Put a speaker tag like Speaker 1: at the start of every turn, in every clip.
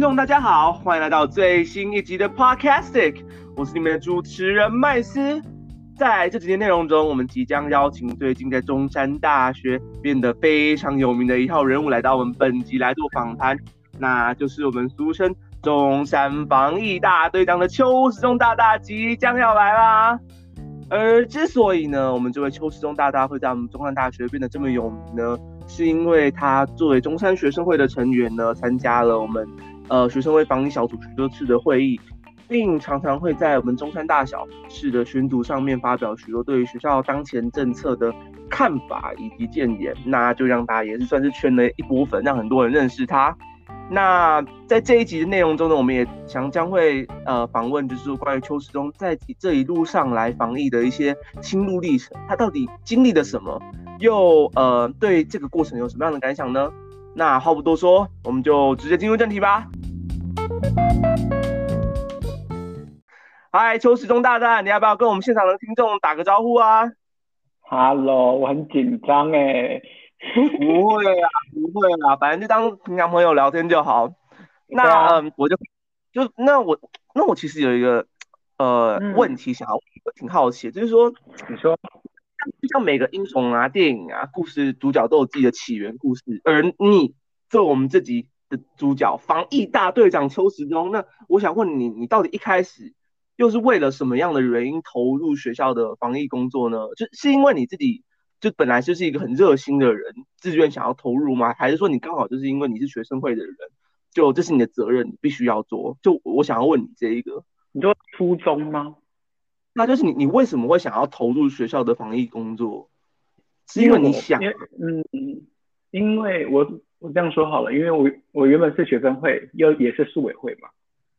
Speaker 1: 听众，大家好，欢迎来到最新一集的 Podcastic，我是你们的主持人麦斯。在这几天内容中，我们即将邀请最近在中山大学变得非常有名的一号人物来到我们本集来做访谈，那就是我们俗称中山防疫大队长的邱时中大大即将要来啦。而之所以呢，我们这位邱时中大大会在我们中山大学变得这么有名呢，是因为他作为中山学生会的成员呢，参加了我们呃学生会防疫小组许多次的会议，并常常会在我们中山大小事的宣读上面发表许多对于学校当前政策的看法以及建言，那就让大家也是算是圈了一波粉，让很多人认识他。那在这一集的内容中呢，我们也将将会呃访问，就是关于邱时中在这一路上来防疫的一些心路历程，他到底经历了什么，又呃对这个过程有什么样的感想呢？那话不多说，我们就直接进入正题吧。嗨，邱时中大大，你要不要跟我们现场的听众打个招呼啊
Speaker 2: ？Hello，我很紧张哎。
Speaker 1: 不会啊，不会啊，反正就当平常朋友聊天就好。那嗯，我就就那我那我其实有一个呃、嗯、问题想要，我挺好奇，就是说，
Speaker 2: 你说，
Speaker 1: 就就像每个英雄啊、电影啊、故事主角都有自己的起源故事，而你做我们这集的主角，防疫大队长邱时中，那我想问你，你到底一开始又是为了什么样的原因投入学校的防疫工作呢？就是因为你自己。就本来就是一个很热心的人，自愿想要投入吗？还是说你刚好就是因为你是学生会的人，就这是你的责任，你必须要做？就我想要问你这一个，
Speaker 2: 你说初衷吗？
Speaker 1: 那就是你，你为什么会想要投入学校的防疫工作？是因为你想？
Speaker 2: 嗯，因为我我这样说好了，因为我我原本是学生会，又也是宿委会嘛，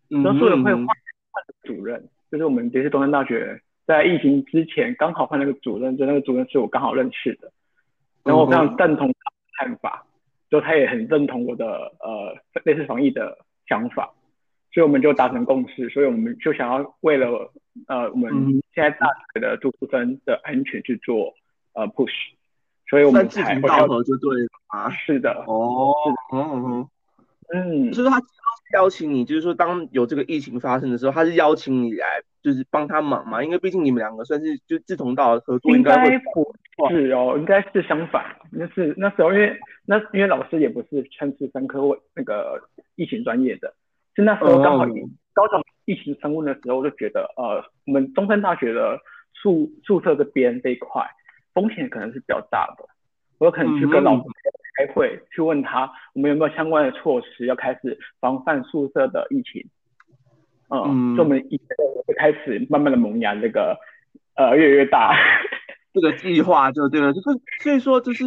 Speaker 2: 那宿委会换换主任，就是我们这次东山大学。在疫情之前，刚好换那个主任，就那个主任是我刚好认识的，然后我非常赞同他的看法，就他也很认同我的呃类似防疫的想法，所以我们就达成共识，所以我们就想要为了呃我们现在大学的住宿生的安全去做呃 push，所以我们才
Speaker 1: 志同道合就对了
Speaker 2: 啊，是的，
Speaker 1: 哦，嗯嗯嗯，就是他邀请你，就是说当有这个疫情发生的时候，他是邀请你来。就是帮他忙嘛，因为毕竟你们两个算是就志同道合作，应该
Speaker 2: 不是哦，应该是相反。那是那时候因为那因为老师也不是全职生科那个疫情专业的，就那时候刚好高中疫情升温的时候，我就觉得呃，我们中山大学的宿宿舍这边这一块风险可能是比较大的，我有可能去跟老师开会，嗯、去问他我们有没有相关的措施要开始防范宿舍的疫情。嗯，就我们一就开始慢慢的萌芽，这个呃越来越大，
Speaker 1: 这个计划就对了，就是所以说就是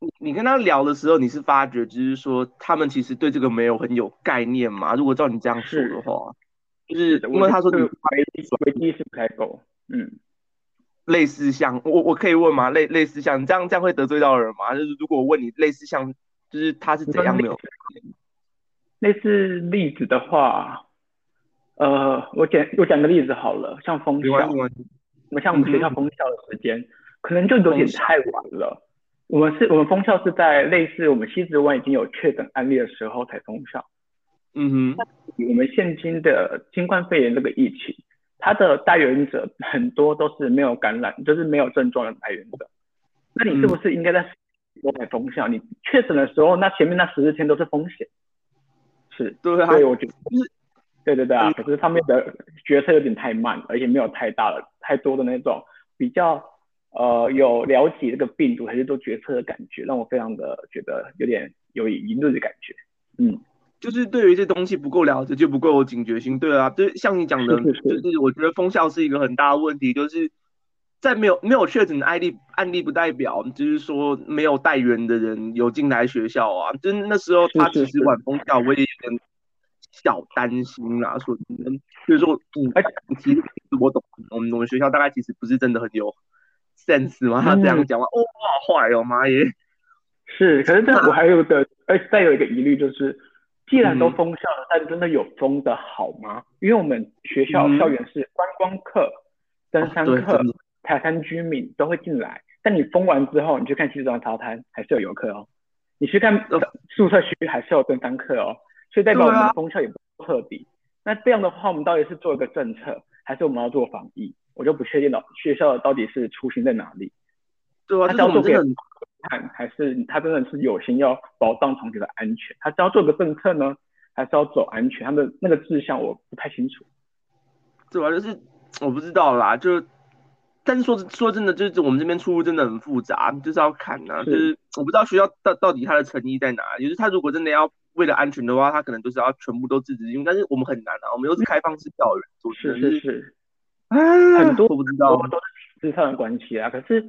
Speaker 1: 你你跟他聊的时候，你是发觉就是说他们其实对这个没有很有概念嘛？如果照你这样说的话，是就是因为他说你
Speaker 2: 危机意识不太够，嗯，
Speaker 1: 类似像我我可以问吗？类类似像你这样这样会得罪到人吗？就是如果我问你类似像就是他是怎样没有
Speaker 2: 类似例子的话。呃，我讲我讲个例子好了，像封校，我们像我们学校封校的时间，嗯、可能就有点太晚了。我们是我们封校是在类似我们西子湾已经有确诊案例的时候才封校。
Speaker 1: 嗯哼，
Speaker 2: 我们现今的新冠肺炎这个疫情，它的带源者很多都是没有感染，就是没有症状的带源者。那你是不是应该在我才封校？你确诊的时候，那前面那十四天都是风险。是，对，所以我觉得。对对对啊，可是他们的决策有点太慢，而且没有太大的、太多的那种比较呃有了解这个病毒还是做决策的感觉，让我非常的觉得有点有疑虑的感觉。嗯，
Speaker 1: 就是对于这东西不够了解，就不够有警觉性。对啊，就像你讲的，是是是就是我觉得封校是一个很大的问题，就是在没有没有确诊的案例案例不代表就是说没有带源的人有进来学校啊。就是那时候他其实晚封校，我也有点。小担心啦，说就是说，嗯，哎，其实我懂，我们我们学校大概其实不是真的很有 sense 吗，他这样讲话，哦，好坏哦，妈耶，
Speaker 2: 是，可是这我还有个，哎，再有一个疑虑就是，既然都封校了，但真的有封的好吗？因为我们学校校园是观光客、登山客、海滩居民都会进来，但你封完之后，你去看西子湾沙滩还是有游客哦，你去看宿舍区还是有登山客哦。所以代表我们的功效也不彻底。那这样的话，我们到底是做一个政策，还是我们要做防疫？我就不确定了。学校到底是初心在哪里？
Speaker 1: 对啊，
Speaker 2: 他是要做给人看，还是他真的是有心要保障同学的安全？他是要做个政策呢，还是要走安全？他的那个志向我不太清楚。
Speaker 1: 对啊，就是我不知道啦，就但是说说真的，就是我们这边出入真的很复杂，就是要看呐、啊，就是我不知道学校到到底他的诚意在哪里，就是他如果真的要。为了安全的话，他可能就是要全部都自己，因为但是我们很难啊，我们又是开放式教育，
Speaker 2: 是是是，
Speaker 1: 啊，很多我不知道，
Speaker 2: 都是体制上的关系啊。可是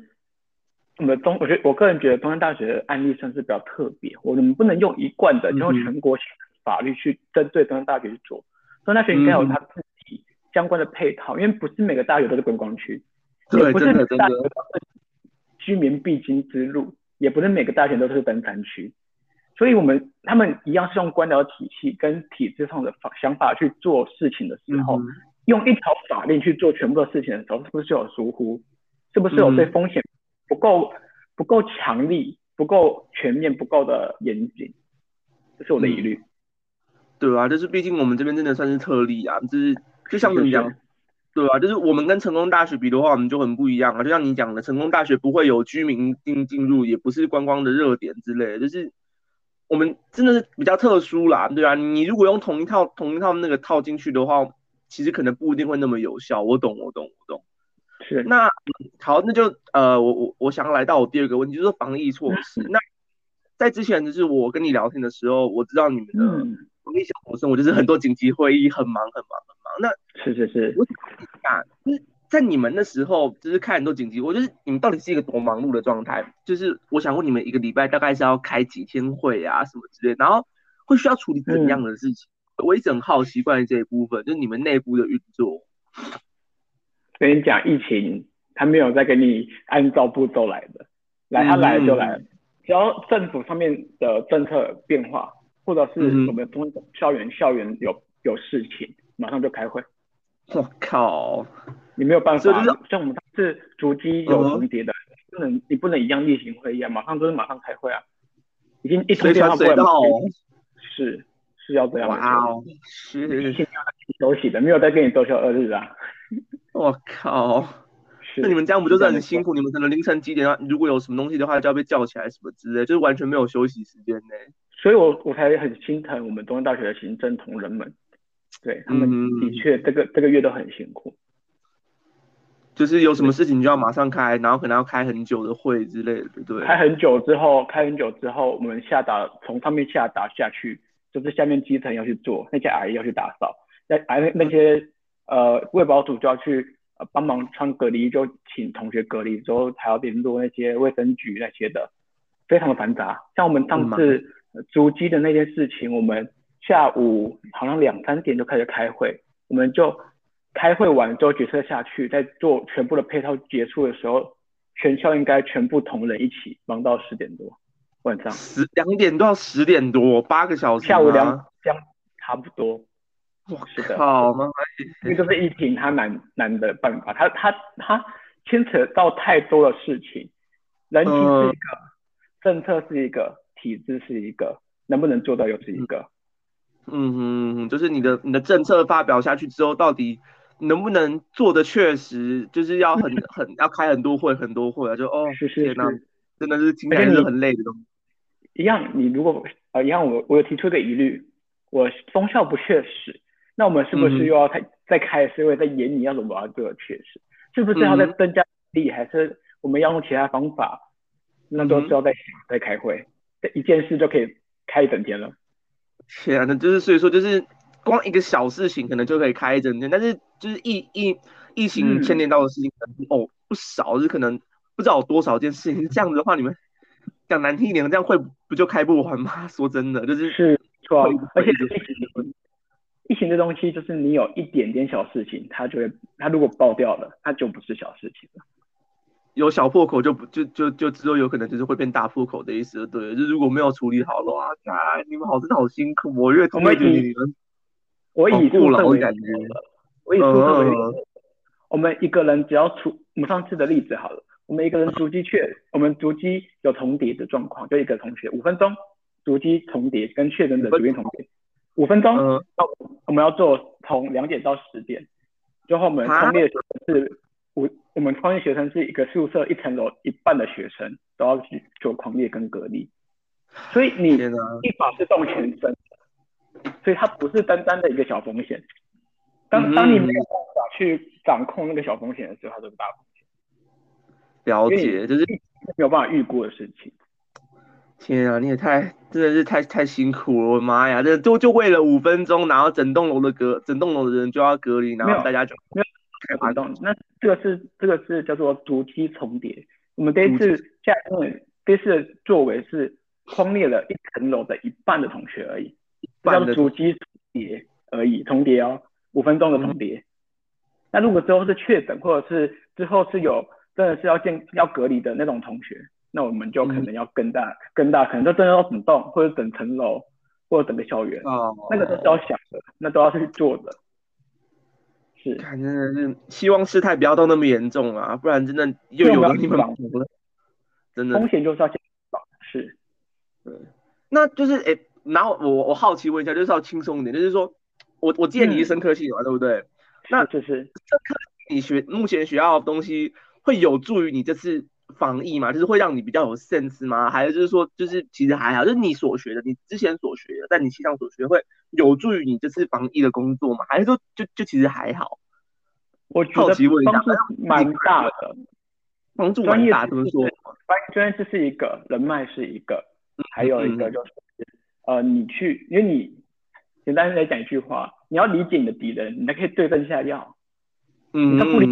Speaker 2: 我们中，我觉得我个人觉得中山大学的案例算是比较特别，我们不能用一贯的，用全国性的法律去针对中山大学去做。中山大学应该有它自己相关的配套，因为不是每个大学都是观光区，也不是每个大学都是居民必经之路，也不是每个大学都是登山区。所以，我们他们一样是用官僚体系跟体制上的法想法去做事情的时候，嗯、用一条法令去做全部的事情的时候，是不是有疏忽？是不是有对风险不够、嗯、不够强力、不够全面、不够的严谨？这是我的疑虑。
Speaker 1: 对啊，就是毕竟我们这边真的算是特例啊，就是就像你讲，对啊，就是我们跟成功大学比的话，我们就很不一样啊。就像你讲的，成功大学不会有居民进进入，也不是观光的热点之类的，就是。我们真的是比较特殊啦，对啊，你如果用同一套同一套那个套进去的话，其实可能不一定会那么有效。我懂，我懂，我懂。
Speaker 2: 是。
Speaker 1: 那好，那就呃，我我我想要来到我第二个问题，就是防疫措施。那在之前就是我跟你聊天的时候，我知道你们的防疫小活生，我就是很多紧急会议，很忙很忙很忙。那
Speaker 2: 是是是。
Speaker 1: 我想问在你们那时候，就是开很多紧急，我就是你们到底是一个多忙碌的状态？就是我想问你们，一个礼拜大概是要开几天会啊，什么之类，然后会需要处理怎样的事情？嗯、我一直很好奇关于这一部分，就是你们内部的运作。
Speaker 2: 跟你讲，疫情他没有再给你按照步骤来的，来他来了就来了，嗯、只要政府上面的政策变化，或者是我们中校园、嗯、校园有有事情，马上就开会。
Speaker 1: 我靠！
Speaker 2: 你没有办法，就是像我们是逐机有重叠的，不能你不能一样例行会议啊，马上就是马上开会啊，已经一通电话过来是是要这样的。哇哦，是休息的，没有在跟你周休二日啊。
Speaker 1: 我靠，那你们这样不就是很辛苦？你们可能凌晨几点啊？如果有什么东西的话，就要被叫起来什么之类，就是完全没有休息时间呢。
Speaker 2: 所以我我才很心疼我们中山大学的行政同仁们，对他们的确这个这个月都很辛苦。
Speaker 1: 就是有什么事情就要马上开，然后可能要开很久的会之类的，对。
Speaker 2: 开很久之后，开很久之后，我们下达从上面下达下去，就是下面基层要去做，那些阿姨要去打扫，那那那些呃卫保组就要去呃帮忙穿隔离，就请同学隔离之后还要联络那些卫生局那些的，非常的繁杂。像我们上次足迹的那件事情，我们下午好像两三点就开始开会，我们就。开会完之后决策下去，在做全部的配套结束的时候，全校应该全部同仁一起忙到十点多晚上，
Speaker 1: 十两点到十点多，八个小时。
Speaker 2: 下午两两差不多。
Speaker 1: 哇，是的，好吗？
Speaker 2: 因为这是疫情，它难难的办法，它它它牵扯到太多的事情，人情是一个，嗯、政策是一个，体制是一个，能不能做到又是一个。
Speaker 1: 嗯哼，就是你的你的政策发表下去之后，到底。能不能做的确实就是要很 很要开很多会很多会啊，就哦，
Speaker 2: 是是是，
Speaker 1: 真的是听起来是很累的东西。
Speaker 2: 一样，你如果呃一样，我我有提出一个疑虑，我封校不确实，那我们是不是又要开、嗯、再开是因为在研拟要怎么做确实？是不是要再增加力，嗯、还是我们要用其他方法？那都是要再想再开会，这一件事就可以开一整天了。
Speaker 1: 天啊，那就是所以说就是。光一个小事情可能就可以开一整天，但是就是疫疫疫情牵连到的事情可能、嗯、哦不少，就是可能不知道有多少件事情。这样子的话，你们讲难听一点，这样会不就开不完吗？说真的，就是
Speaker 2: 是错，而且疫情这东西，就是你有一点点小事情，它就会它如果爆掉了，它就不是小事情了。
Speaker 1: 有小破口就不就就就之后有可能就是会变大破口的意思，对，就如果没有处理好的话，啊，你们好真的好辛苦，我越听越觉得你们。
Speaker 2: 我以宿舍为例，我以宿舍为，我们一个人只要出，我们上次的例子好了，我们一个人逐机确，我们逐机有重叠的状况，就一个同学五分钟逐机重叠跟确诊者逐渐重叠，五分钟，嗯，我们要做从两点到十点，最后我们创业学生是五，我们创业学生是一个宿舍一层楼一半的学生都要去做狂烈跟隔离，所以你一把是动全身，所以它不是单单的一个小风险。当当你没有办法去掌控那个小风险的时候，它就是大风险。
Speaker 1: 了解，就是
Speaker 2: 没有办法预估的事情。
Speaker 1: 天啊，你也太真的是太太辛苦了，我的妈呀！这就就为了五分钟，然后整栋楼的隔整栋楼的人就要隔离，然后大家就
Speaker 2: 没有开发动。那这个是这个是叫做足迹重叠。我们这一次下面这次的作为是匡列了一层楼的一半的同学而已，叫做足迹重叠而已，重叠哦，五分钟的重叠。嗯、那如果之后是确诊，或者是之后是有真的是要建要隔离的那种同学。那我们就可能要更大，嗯、更大，可能就真的要整栋，或者整层楼，或者整个校园。哦，那个都是要想的，那都要去做的。是，
Speaker 1: 真的是希望事态不要到那么严重啊，不然真的又有了你们真的
Speaker 2: 风险就是要先防。是，
Speaker 1: 对，那就是哎、欸，然后我我好奇问一下，就是要轻松一点，就是说我我记得你是生科系的嘛，嗯、对不对？那
Speaker 2: 就是生
Speaker 1: 科你学目前学到的东西会有助于你这次。防疫吗，就是会让你比较有 sense 吗？还是就是说，就是其实还好，就是你所学的，你之前所学的，在你系上所学会有助于你这次防疫的工作吗？还是说就就其实还好？
Speaker 2: 我觉得帮助蛮大的，
Speaker 1: 帮助蛮大。怎么说？
Speaker 2: 专业知识一个，人脉是一个，还有一个就是、嗯、呃，你去，因为你简单来讲一句话，你要理解你的敌人，你才可以对症下药。嗯，他不理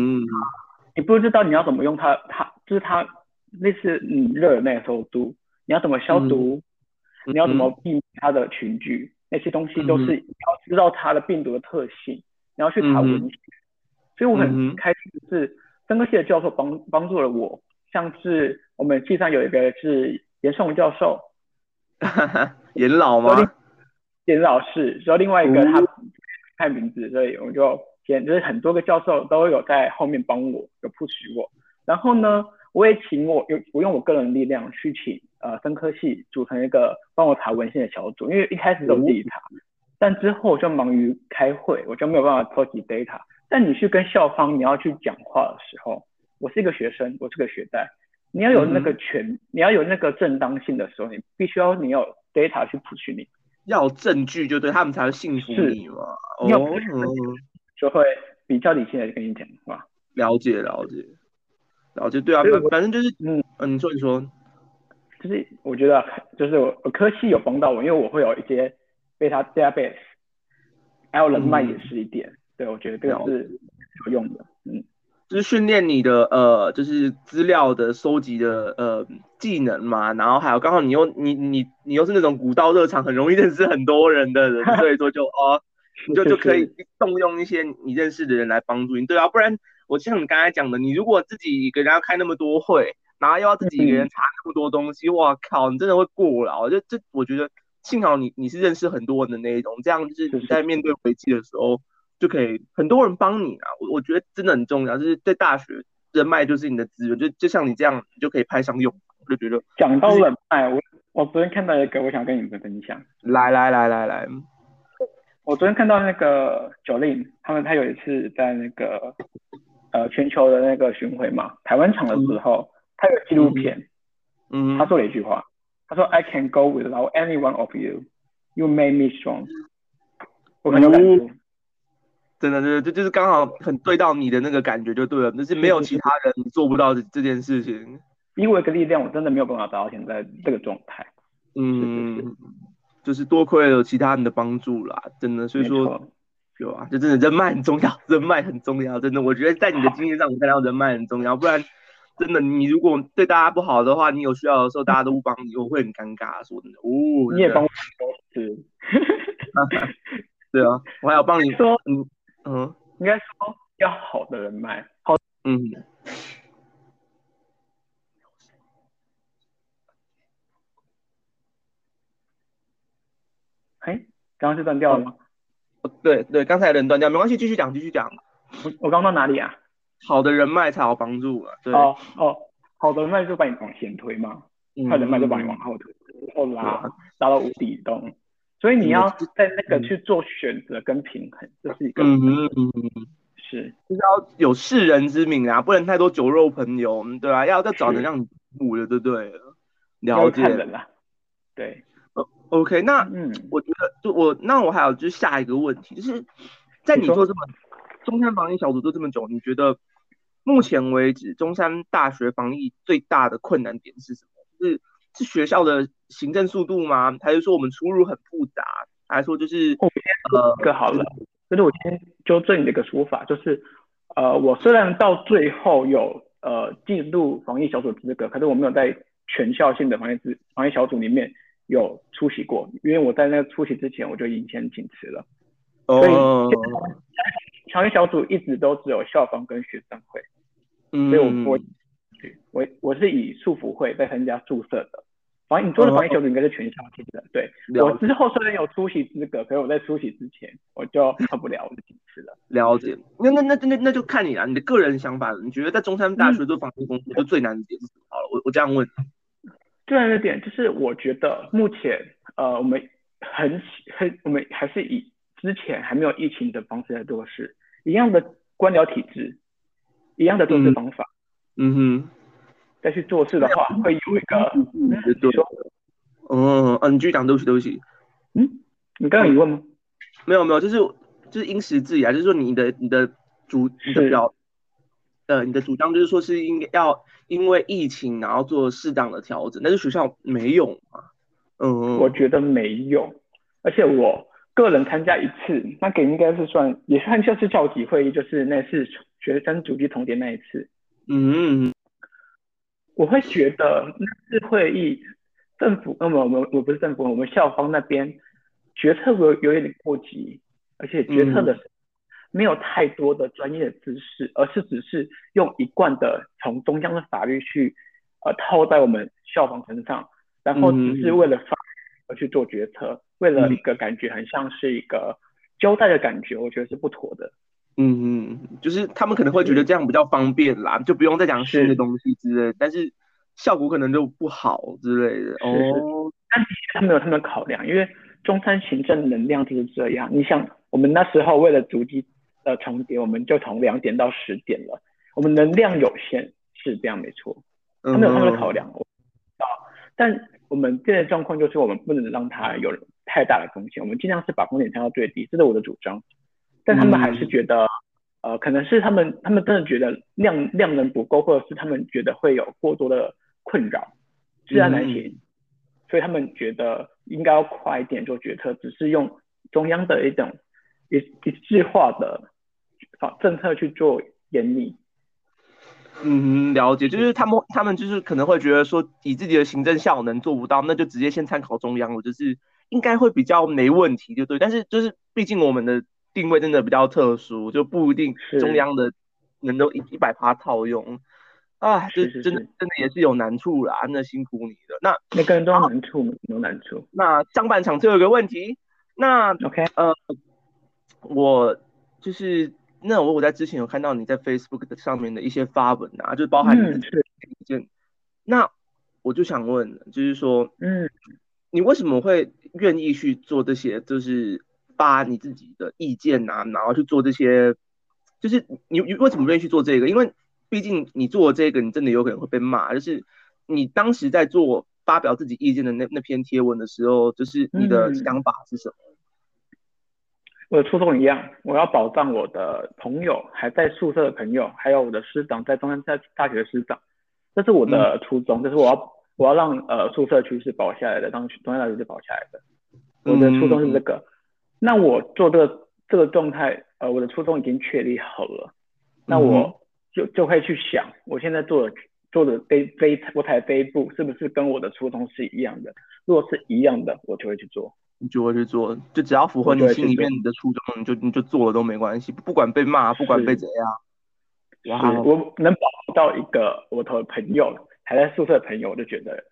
Speaker 2: 你不知道你要怎么用它，它就是它类似你热的那个时候毒，你要怎么消毒，嗯、你要怎么避免它的群聚，嗯、那些东西都是你要知道它的病毒的特性，嗯、你要去查文献。嗯、所以我很开心的是，生科系的教授帮帮助了我，像是我们系上有一个是严胜教授，
Speaker 1: 严老吗？
Speaker 2: 严老师，然后另外一个他看名字，所以我就。就是很多个教授都有在后面帮我，有 push 我。然后呢，我也请我用我用我个人力量去请呃分科系组成一个帮我查文献的小组，因为一开始都自己查，但之后就忙于开会，我就没有办法收集 data。但你去跟校方你要去讲话的时候，我是一个学生，我是个学代，你要有那个权，嗯、你要有那个正当性的时候，你必须要你有 data 去 push 你，
Speaker 1: 要有证据就对他们才会信服你嘛。哦。
Speaker 2: 就会比较理性的跟你讲话，
Speaker 1: 了解了解。了解，对啊，反反正就是嗯。嗯，你说你说，
Speaker 2: 就是我觉得就是我我科系有帮到我，因为我会有一些 beta database，还有人脉也是一点，嗯、对我觉得这个是有用的，嗯，
Speaker 1: 就是训练你的呃就是资料的收集的呃技能嘛，然后还有刚好你又你你你又是那种古道热肠，很容易认识很多人的人，所以说就哦。你就就可以动用一些你认识的人来帮助你，对啊，不然我像你刚才讲的，你如果自己一个人要开那么多会，然后又要自己一个人查那么多东西，哇靠，你真的会过劳。就这，我觉得幸好你你是认识很多人的那一种，这样就是你在面对危机的时候就可以很多人帮你啊。我我觉得真的很重要，就是在大学人脉就是你的资源，就就像你这样，你就可以派上用。我就觉得
Speaker 2: 讲到人脉，我我昨天看到一个，我想跟你们分享。
Speaker 1: 来来来来来。
Speaker 2: 我昨天看到那个 Jolin，他们他有一次在那个呃全球的那个巡回嘛，台湾场的时候，嗯、他有纪录片，嗯，他说了一句话，他说 I can go without any one of you, you made me strong。我很有感触，
Speaker 1: 真的，真的，这就是刚好很对到你的那个感觉就对了，就是没有其他人做不到这件事情。
Speaker 2: 因为一个力量，我真的没有办法达到现在这个状态。
Speaker 1: 嗯。就是多亏了其他人的帮助啦，真的，所以说有啊，就真的人脉很重要，人脉很重要，真的，我觉得在你的经验上，我看到人脉很重要，不然真的你如果对大家不好的话，你有需要的时候大家都不帮你，我会很尴尬，说真的。哦，
Speaker 2: 你也帮我对，
Speaker 1: 对啊，我还要帮你
Speaker 2: 说，
Speaker 1: 嗯嗯，
Speaker 2: 应该说要好的人脉，好，嗯。哎，刚刚是断掉了吗？
Speaker 1: 哦，对对，刚才人断掉，没关系，继续讲，继续讲。
Speaker 2: 我我刚到哪里啊？
Speaker 1: 好的人脉才好帮助啊。对
Speaker 2: 哦哦，好的人脉就把你往前推嘛，坏人脉就把你往后推，后拉，拉到无底洞。所以你要在那个去做选择跟平衡，这是一个嗯嗯嗯嗯。是，
Speaker 1: 就是要有世人之名啊，不能太多酒肉朋友，对吧、啊？要要找能让你服的，对不对？了解
Speaker 2: 了，对。
Speaker 1: 呃，OK，那嗯，我觉得就我那我还有就是下一个问题，就是在你做这么中山防疫小组做这么久，你觉得目前为止中山大学防疫最大的困难点是什么？是是学校的行政速度吗？还是说我们出入很复杂？还是说就是
Speaker 2: 呃，更好了。就是我先纠正你的一个说法，就是，呃，我虽然到最后有呃进入防疫小组资格，可是我没有在全校性的防疫资防疫小组里面有出席过，因为我在那个出席之前我就已经先请辞了。哦。所以防疫小组一直都只有校方跟学生会，嗯，所以我我我我是以宿辅会在参加宿舍的。防疫，你做的防疫小组应该是全校性的，对。我之后虽然有出席资格，可是我在出席之前我就受不了，我就请辞了。
Speaker 1: 了解。那那那那那就看你了，你的个人想法。你觉得在中山大学做防疫工作就最难的点是什么？好了，我我这样问。
Speaker 2: 最难的点就是我觉得目前呃我们很很我们还是以之前还没有疫情的方式来做事，一样的官僚体制，一样的做事方法。嗯，嗯哼。再去做事的话，会有一个，
Speaker 1: 你说，嗯，嗯，你继续讲，对不起，对不起，
Speaker 2: 嗯，你刚刚有问吗？
Speaker 1: 没有，没有，就是就是因时制宜啊，就是说你的你的主你的表，呃，你的主张就是说是应该要因为疫情然后做适当的调整，但是学校没有嘛？嗯，
Speaker 2: 我觉得没有，而且我个人参加一次，那个应该是算也算就是教级会议，就是那次学生主题重叠那一次，嗯。我会觉得那次会议，政府，那么我们我不是政府，我们校方那边决策有有一点过急，而且决策的没有太多的专业的知识，嗯、而是只是用一贯的从中央的法律去呃套在我们校方身上，然后只是为了法而去做决策，嗯、为了一个感觉很像是一个交代的感觉，我觉得是不妥的。
Speaker 1: 嗯嗯，就是他们可能会觉得这样比较方便啦，就不用再讲新的东西之类，但是效果可能就不好之类的。哦，
Speaker 2: 但的确他们有他们的考量，因为中山行政能量就是这样。你想，我们那时候为了足迹的重叠，我们就从两点到十点了，我们能量有限，是这样没错。他们有他们的考量，我知道。但我们现在状况就是，我们不能让它有太大的风险，我们尽量是把风险降到最低，这是我的主张。但他们还是觉得，嗯、呃，可能是他们，他们真的觉得量量能不够，或者是他们觉得会有过多的困扰，自然难行，嗯、所以他们觉得应该要快一点做决策，只是用中央的一种一一致化的政策去做严厉。
Speaker 1: 嗯，了解，就是他们他们就是可能会觉得说，以自己的行政效能做不到，那就直接先参考中央了，就是应该会比较没问题，就对。但是就是毕竟我们的。定位真的比较特殊，就不一定中央的能够一一百趴套用啊，是是是，真的真的也是有难处啦，那辛苦你了。那
Speaker 2: 每个人都有难处，有难处。
Speaker 1: 那上半场最后一个问题，那
Speaker 2: OK
Speaker 1: 呃，我就是那我我在之前有看到你在 Facebook 的上面的一些发文啊，就包含你的意见，嗯、那我就想问，就是说，嗯，你为什么会愿意去做这些？就是。发你自己的意见啊，然后去做这些，就是你你为什么愿意去做这个？因为毕竟你做这个，你真的有可能会被骂。就是你当时在做发表自己意见的那那篇贴文的时候，就是你的想法是什么？嗯，
Speaker 2: 我的初衷一样，我要保障我的朋友还在宿舍的朋友，还有我的师长在中山大大学的师长，这是我的初衷，嗯、就是我要我要让呃宿舍区是保下来的，让中山大学是保下来的。我的初衷是这个。嗯那我做这个这个状态，呃，我的初衷已经确立好了，那我就就会去想，我现在做的做的背背我台飞步是不是跟我的初衷是一样的？如果是一样的，我就会去做，
Speaker 1: 你就会去做，就只要符合你心里面你的初衷，你就你就做了都没关系，不管被骂，不管被怎样。
Speaker 2: 哇，我能保到一个我的朋友还在宿舍的朋友，我就觉得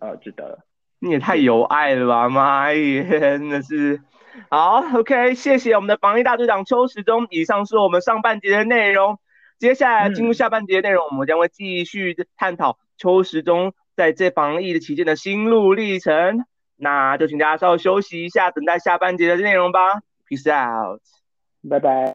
Speaker 2: 呃值得了。
Speaker 1: 你也太有爱了吧，妈耶，真的是。好，OK，谢谢我们的防疫大队长邱时中。以上是我们上半节的内容，接下来进入下半节的内容，嗯、我们将会继续探讨邱时中在这防疫的期间的心路历程。那就请大家稍微休息一下，等待下半节的内容吧。Peace out，
Speaker 2: 拜拜。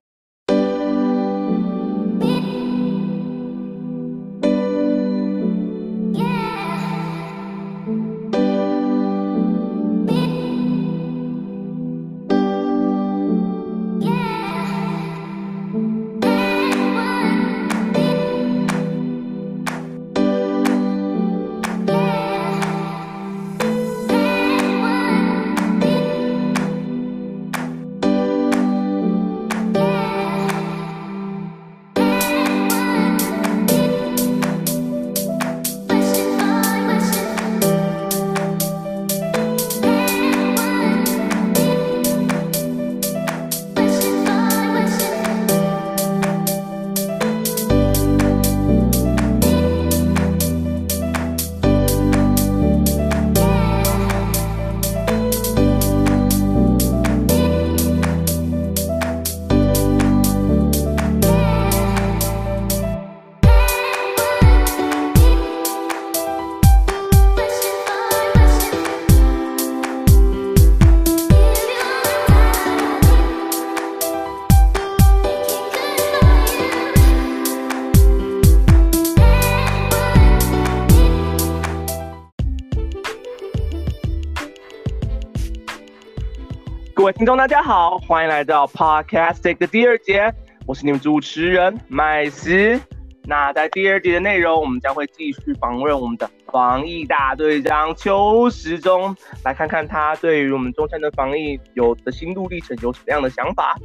Speaker 1: 众大家好，欢迎来到 Podcastic 的第二节，我是你们主持人麦斯。那在第二节的内容，我们将会继续访问我们的防疫大队长邱时中，来看看他对于我们中山的防疫有的心路历程有什么样的想法。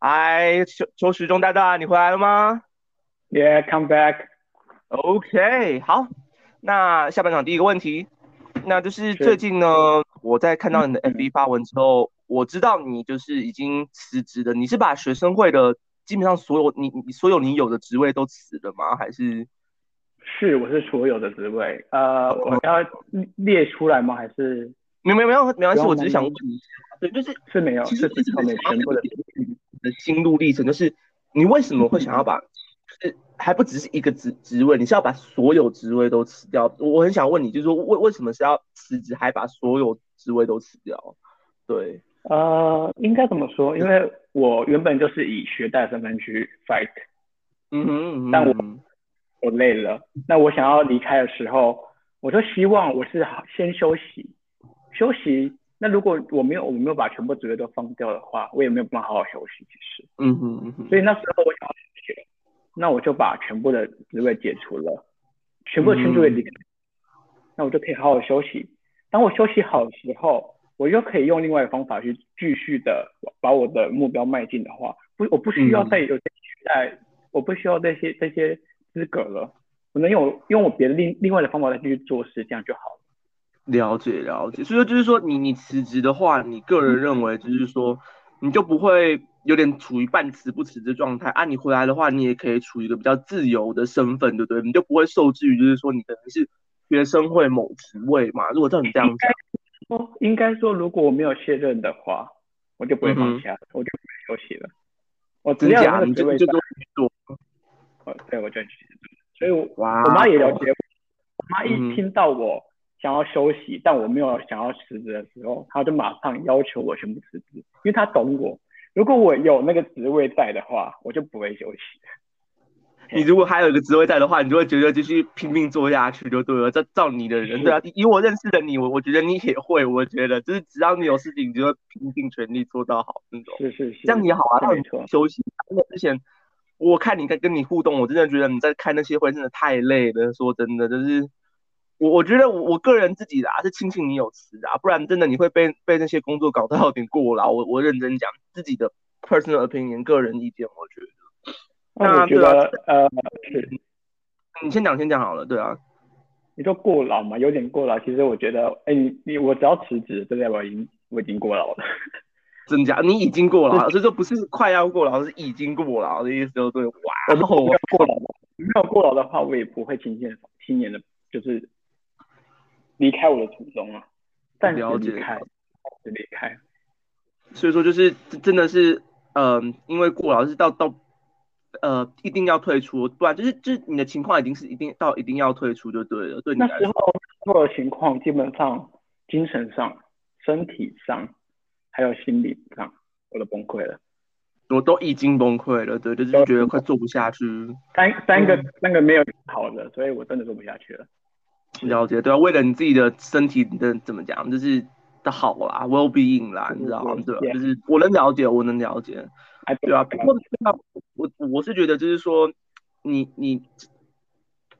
Speaker 1: 嗨，邱邱时中大大，你回来了吗
Speaker 2: ？Yeah, come back.
Speaker 1: OK，好，那下半场第一个问题。那就是最近呢，我在看到你的 MV 发文之后，我知道你就是已经辞职了。你是把学生会的基本上所有你你所有你有的职位都辞了吗？还是？
Speaker 2: 是，我是所有的职位。呃，我要列出来吗？还是？
Speaker 1: 没有没有没有没关系，我只是想问你，对，就是
Speaker 2: 是没有，是后面全部的
Speaker 1: 的心路历程，就是你为什么会想要把？是还不只是一个职职位，你是要把所有职位都辞掉。我很想问你，就是说为为什么是要辞职，还把所有职位都辞掉？对，
Speaker 2: 呃，应该怎么说？因为我原本就是以学贷身份去 fight，
Speaker 1: 嗯哼，嗯哼，
Speaker 2: 但我我累了，那我想要离开的时候，我就希望我是先休息，休息。那如果我没有我没有把全部职位都放掉的话，我也没有办法好好休息。其实，
Speaker 1: 嗯哼，嗯哼，
Speaker 2: 所以那时候我想要学。那我就把全部的职位解除了，全部的群组也离开，嗯、那我就可以好好休息。当我休息好的时候，我又可以用另外的方法去继续的把我的目标迈进的话，不，我不需要再有在、嗯，我不需要这些这些资格了，我能用用我别的另另外的方法再继续做事，这样就好了。
Speaker 1: 了解了解，所以说就是说你你辞职的话，你个人认为就是说你就不会。有点处于半辞不辞的状态啊！你回来的话，你也可以处于一个比较自由的身份，对不对？你就不会受制于，就是说你可能是学生会某职位嘛。如果照你这样讲，
Speaker 2: 应该说，如果我没有卸任的话，我就不会放下，嗯、我就不会休息了。我只要那个职位就做，哦，对，我就去。所以我，我我妈也了解我。我妈一听到我想要休息，嗯、但我没有想要辞职的时候，她就马上要求我全部辞职，因为她懂我。如果我有那个职位在的话，我就不会休息。
Speaker 1: 你如果还有一个职位在的话，你就会觉得继续拼命做下去就对了。这照你的人，对啊，以我认识的你，我我觉得你也会。我觉得就是只要你有事情，你就会拼尽全力做到好那种。
Speaker 2: 是是是，
Speaker 1: 这样也好啊，让你休息。因为之前我看你在跟你互动，我真的觉得你在开那些会真的太累了。说真的，就是。我我觉得我我个人自己啊是庆幸你有辞啊，不然真的你会被被那些工作搞得有点过劳。我我认真讲自己的 personal opinion 个人意见，我觉得。
Speaker 2: 那我觉得、啊、呃是，
Speaker 1: 你先讲先讲好了，对啊。
Speaker 2: 你说过劳嘛，有点过劳。其实我觉得，哎、欸，你你我只要辞职，对不对？我已经我已经过劳了。
Speaker 1: 真假？你已经过劳了，所以说不是快要过劳，是已经过劳的意思，就对。哇，
Speaker 2: 然后我过劳了，没有过劳的话，我也不会轻易轻言的，就是。离开我的初衷啊，暂时离开，暂时离开。
Speaker 1: 所以说就是真的是，嗯、呃，因为过劳是到到呃一定要退出，不然就是就是你的情况已经是一定到一定要退出就对了。对
Speaker 2: 那时候做的情况基本上精神上、身体上还有心理上，我都崩溃了。
Speaker 1: 我都已经崩溃了，对，就是觉得快做不下去。
Speaker 2: 三三个、嗯、三个没有好的，所以我真的做不下去了。
Speaker 1: 了解，对啊，为了你自己的身体的怎么讲，就是的好啦，well being 啦，你知道吗？对吧？就是我能了解，我能了解。对啊，不过我我是觉得就是说，你你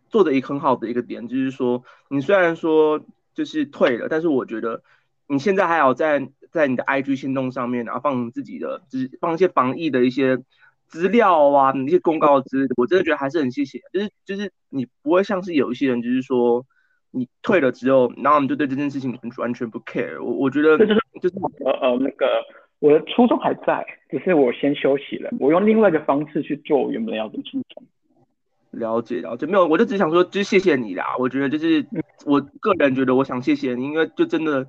Speaker 1: 做的一个很好的一个点，就是说，你虽然说就是退了，但是我觉得你现在还有在在你的 IG 行动上面，然后放自己的，就是放一些防疫的一些资料啊，一些公告之类的，我真的觉得还是很谢谢。就是就是你不会像是有一些人，就是说。你退了之后，然后我们就对这件事情完全不 care。我我觉得
Speaker 2: 就是就是呃呃那个我的初衷还在，只是我先休息了，我用另外一个方式去做我原本要的初衷。
Speaker 1: 了解了解，没有，我就只想说，就是谢谢你啦。我觉得就是我个人觉得，我想谢谢你，因为就真的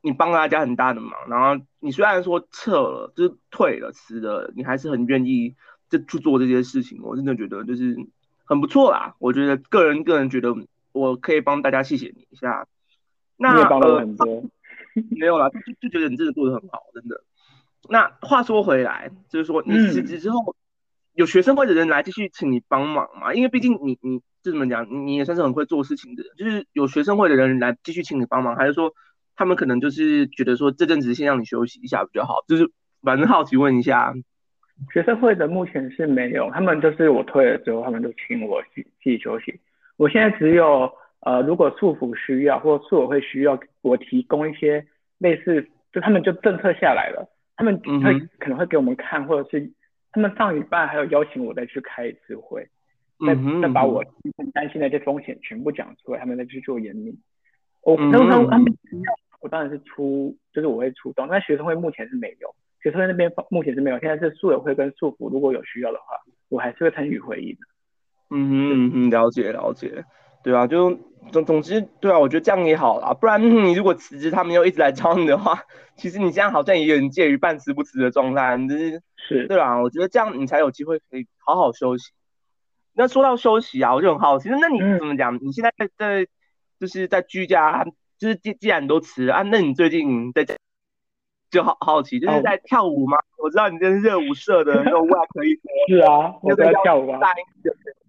Speaker 1: 你帮了大家很大的忙。然后你虽然说撤了，就是退了辞了，你还是很愿意就去做这些事情。我真的觉得就是很不错啦。我觉得个人个人觉得。我可以帮大家谢谢你一下，那
Speaker 2: 你也帮了很多，呃、
Speaker 1: 没有啦，就就觉得你真的做的很好，真的。那话说回来，就是说你辞职之后，嗯、有学生会的人来继续请你帮忙嘛？因为毕竟你你这怎么讲，你也算是很会做事情的人，就是有学生会的人来继续请你帮忙，还是说他们可能就是觉得说这阵子先让你休息一下比较好？就是反正好奇问一下，
Speaker 2: 学生会的目前是没有，他们就是我退了之后，他们就请我去继续休息。我现在只有呃，如果宿服需要或宿委会需要我提供一些类似，就他们就政策下来了，他们会可能会给我们看，或者是他们上礼拜还有邀请我再去开一次会，再再把我担心的一些风险全部讲出来，他们再去做研拟。我他们他们我当然是出，就是我会出动，但学生会目前是没有，学生会那边目前是没有，现在是宿委会跟宿服，如果有需要的话，我还是会参与会议的。
Speaker 1: 嗯哼嗯哼，了解了解，对啊，就总总之，对啊，我觉得这样也好啦，不然你如果辞职，他们又一直来找你的话，其实你这样好像也有点介于半辞不辞的状态，就是是，对啊，我觉得这样你才有机会可以好好休息。那说到休息啊，我就很好奇，那你怎么讲？嗯、你现在在在就是在居家，就是既既然你都辞了啊，那你最近在家？就好好奇，就是在跳舞吗？哦、我知道你这是热舞社的那种外可以
Speaker 2: 是啊，我在跳舞啊，大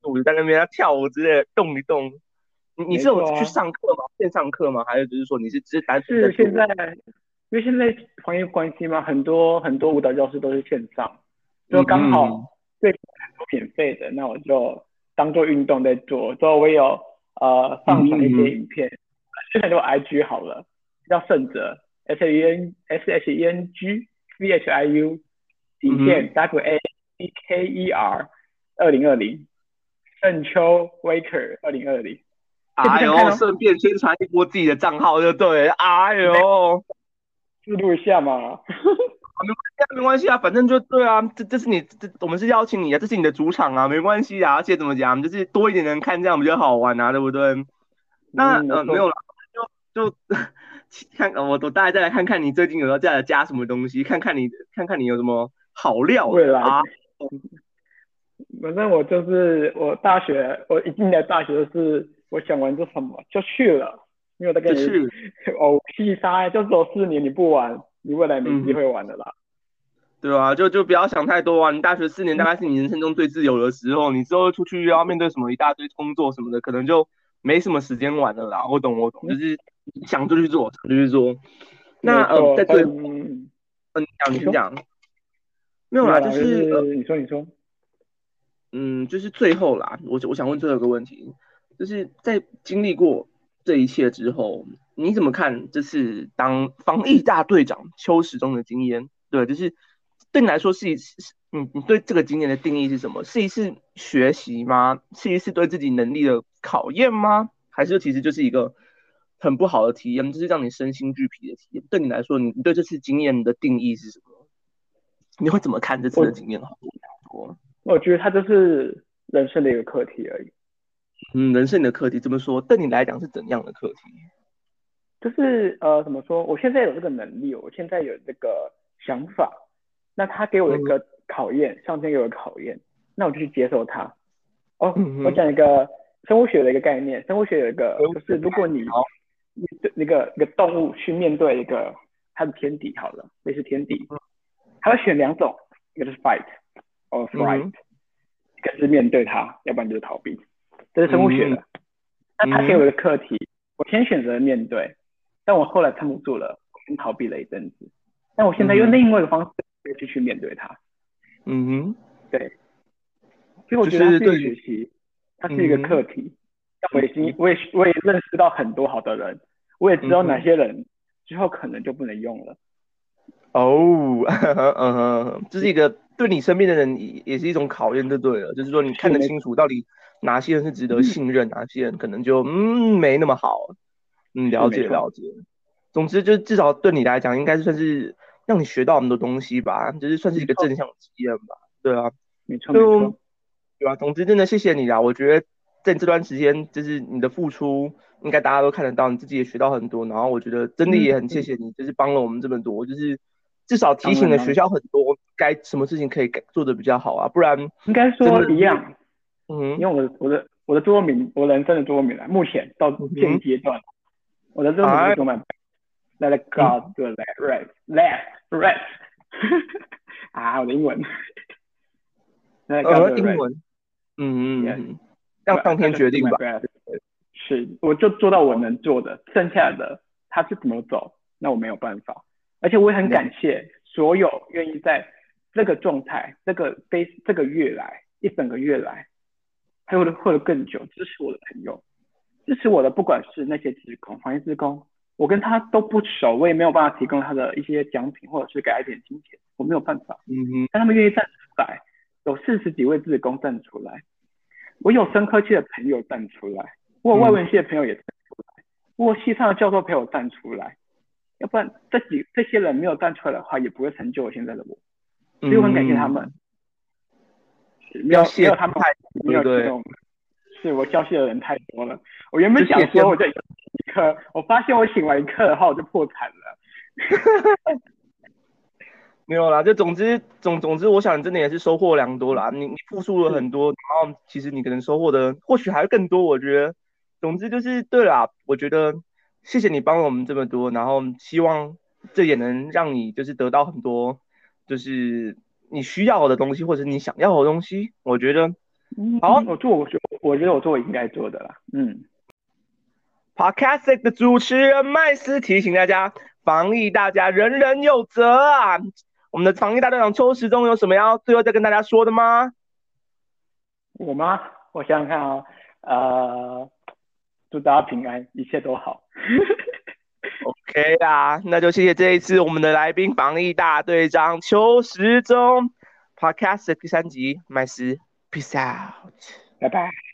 Speaker 1: 舞在那边跳舞之类的，动一动。你你是有去上课吗？线上课吗？还是只是说你是只是单纯？
Speaker 2: 是现在，因为现在行业关系嘛，很多很多舞蹈教室都是线上，就刚好对免费的，那我就当做运动在做。之后我有呃上传一些影片，现在就 IG 好了，叫胜哲。S H E N S H E N G V H I U 底线 W A C K E R 二零二零。胜秋 Waker 二零二零，
Speaker 1: 哎呦，顺便宣传一波自己的账号就对了，哎呦，
Speaker 2: 记录一下嘛，
Speaker 1: 啊，没关系啊，没关系啊，反正就对啊，这这是你这我们是邀请你啊，这是你的主场啊，没关系啊，而且怎么讲，就是多一点人看这样比较好玩啊，对不对？那呃没有了，就就。看，我我大概再来看看你最近有没有在加什么东西，看看你看看你有什么好料的啊。
Speaker 2: 反正我就是我大学，我一进来大学就是我想玩做什么就去了，没有在跟你哦屁 杀，就走四年你不玩，你未来没机会玩的啦。
Speaker 1: 嗯、对啊，就就不要想太多啊。你大学四年大概是你人生中最自由的时候，你之后出去要面对什么一大堆工作什么的，可能就没什么时间玩的啦。我懂我懂，就是。想就去做，想就去做。那呃，在最，嗯，你讲，你讲，没有啦，就是呃，
Speaker 2: 你说，你说，
Speaker 1: 嗯，就是最后啦，我我想问最后一个问题，就是在经历过这一切之后，你怎么看这次当防疫大队长邱时中的经验？对，就是对你来说是一次，嗯，你对这个经验的定义是什么？是一次学习吗？是一次对自己能力的考验吗？还是其实就是一个？很不好的体验，就是让你身心俱疲的体验。对你来说，你对这次经验的定义是什么？你会怎么看这次的经验？好多，
Speaker 2: 我觉得它就是人生的一个课题而已。
Speaker 1: 嗯，人生的课题这么说，对你来讲是怎样的课题？
Speaker 2: 就是呃，怎么说？我现在有这个能力，我现在有这个想法，那他给我一个考验，嗯、上天给我考验。那我就去接受它。哦，嗯、我讲一个生物学的一个概念，生物学有一个就是如果你你那个一个动物去面对一个它的天敌，好了，类似天敌，它会选两种，一个是 fight or flight，、嗯、一个是面对它，要不然就是逃避，这是生物学的。那、嗯、他给我的课题，我先选择面对，但我后来撑不住了，先逃避了一阵子，但我现在用另外一个方式继续面对它。
Speaker 1: 嗯哼，
Speaker 2: 对。所以我觉得这个学习，它是一个课题。但我已经，我也我也认识到很多好的人，我也知道哪些人之后可能就不能用了。
Speaker 1: 哦，嗯哼，这是一个对你身边的人也是一种考验，就对了。就是说，你看得清楚到底哪些人是值得信任，哪些人可能就嗯没那么好。嗯，了解了解。总之，就至少对你来讲，应该是算是让你学到很多东西吧，就是算是一个正向体验吧。对啊，
Speaker 2: 没错没错。
Speaker 1: 对啊？总之，真的谢谢你啦！我觉得在这段时间，就是你的付出，应该大家都看得到，你自己也学到很多。然后我觉得真的也很谢谢你，就是帮了我们这么多，就是至少提醒了学校很多该什么事情可以改做的比较好啊，不然
Speaker 2: 应该说一样。
Speaker 1: 嗯，
Speaker 2: 因为我的我的我的座右铭，我人生的座右铭啊，目前到现阶段，我的座右铭是什么？Let God do the rest, let rest。啊，我的英文。
Speaker 1: 呃，英文。嗯嗯，让上天决定吧。
Speaker 2: 是，我就做到我能做的，剩下的他是怎么走，那我没有办法。而且我也很感谢所有愿意在这个状态、这个非这个月来一整个月来，还有或者更久支持我的朋友，支持我的不管是那些职工、行业职工，我跟他都不熟，我也没有办法提供他的一些奖品或者是给他一点金钱，我没有办法。
Speaker 1: 嗯哼，
Speaker 2: 但他们愿意站出来。有四十几位志工站出来，我有生科系的朋友站出来，我有外文系的朋友也站出来，我有系上的教授陪我站出来，要不然这几这些人没有站出来的话，也不会成就我现在的我，所以我很感谢他们。嗯、没有没有他们太没有这种，是我教系的人太多了。我原本想说我就一课，我发现我请完一课的话我就破产了。
Speaker 1: 没有啦，就总之总总之，我想真的也是收获良多啦。你你付出了很多，然后其实你可能收获的或许还更多。我觉得，总之就是对啦。我觉得谢谢你帮了我们这么多，然后希望这也能让你就是得到很多，就是你需要的东西或者你想要的东西。我觉得，好，
Speaker 2: 我做我觉我觉得我做我应该做的啦。嗯
Speaker 1: ，Podcast 的主持人麦斯提醒大家，防疫大家人人有责啊。我们的防疫大队长邱时中有什么要最后再跟大家说的吗？
Speaker 2: 我吗？我想想看啊、哦，呃，祝大家平安，一切都好。
Speaker 1: OK 啊，那就谢谢这一次我们的来宾防疫大队长邱时中。Podcast 第三集，麦斯，Peace out，
Speaker 2: 拜拜。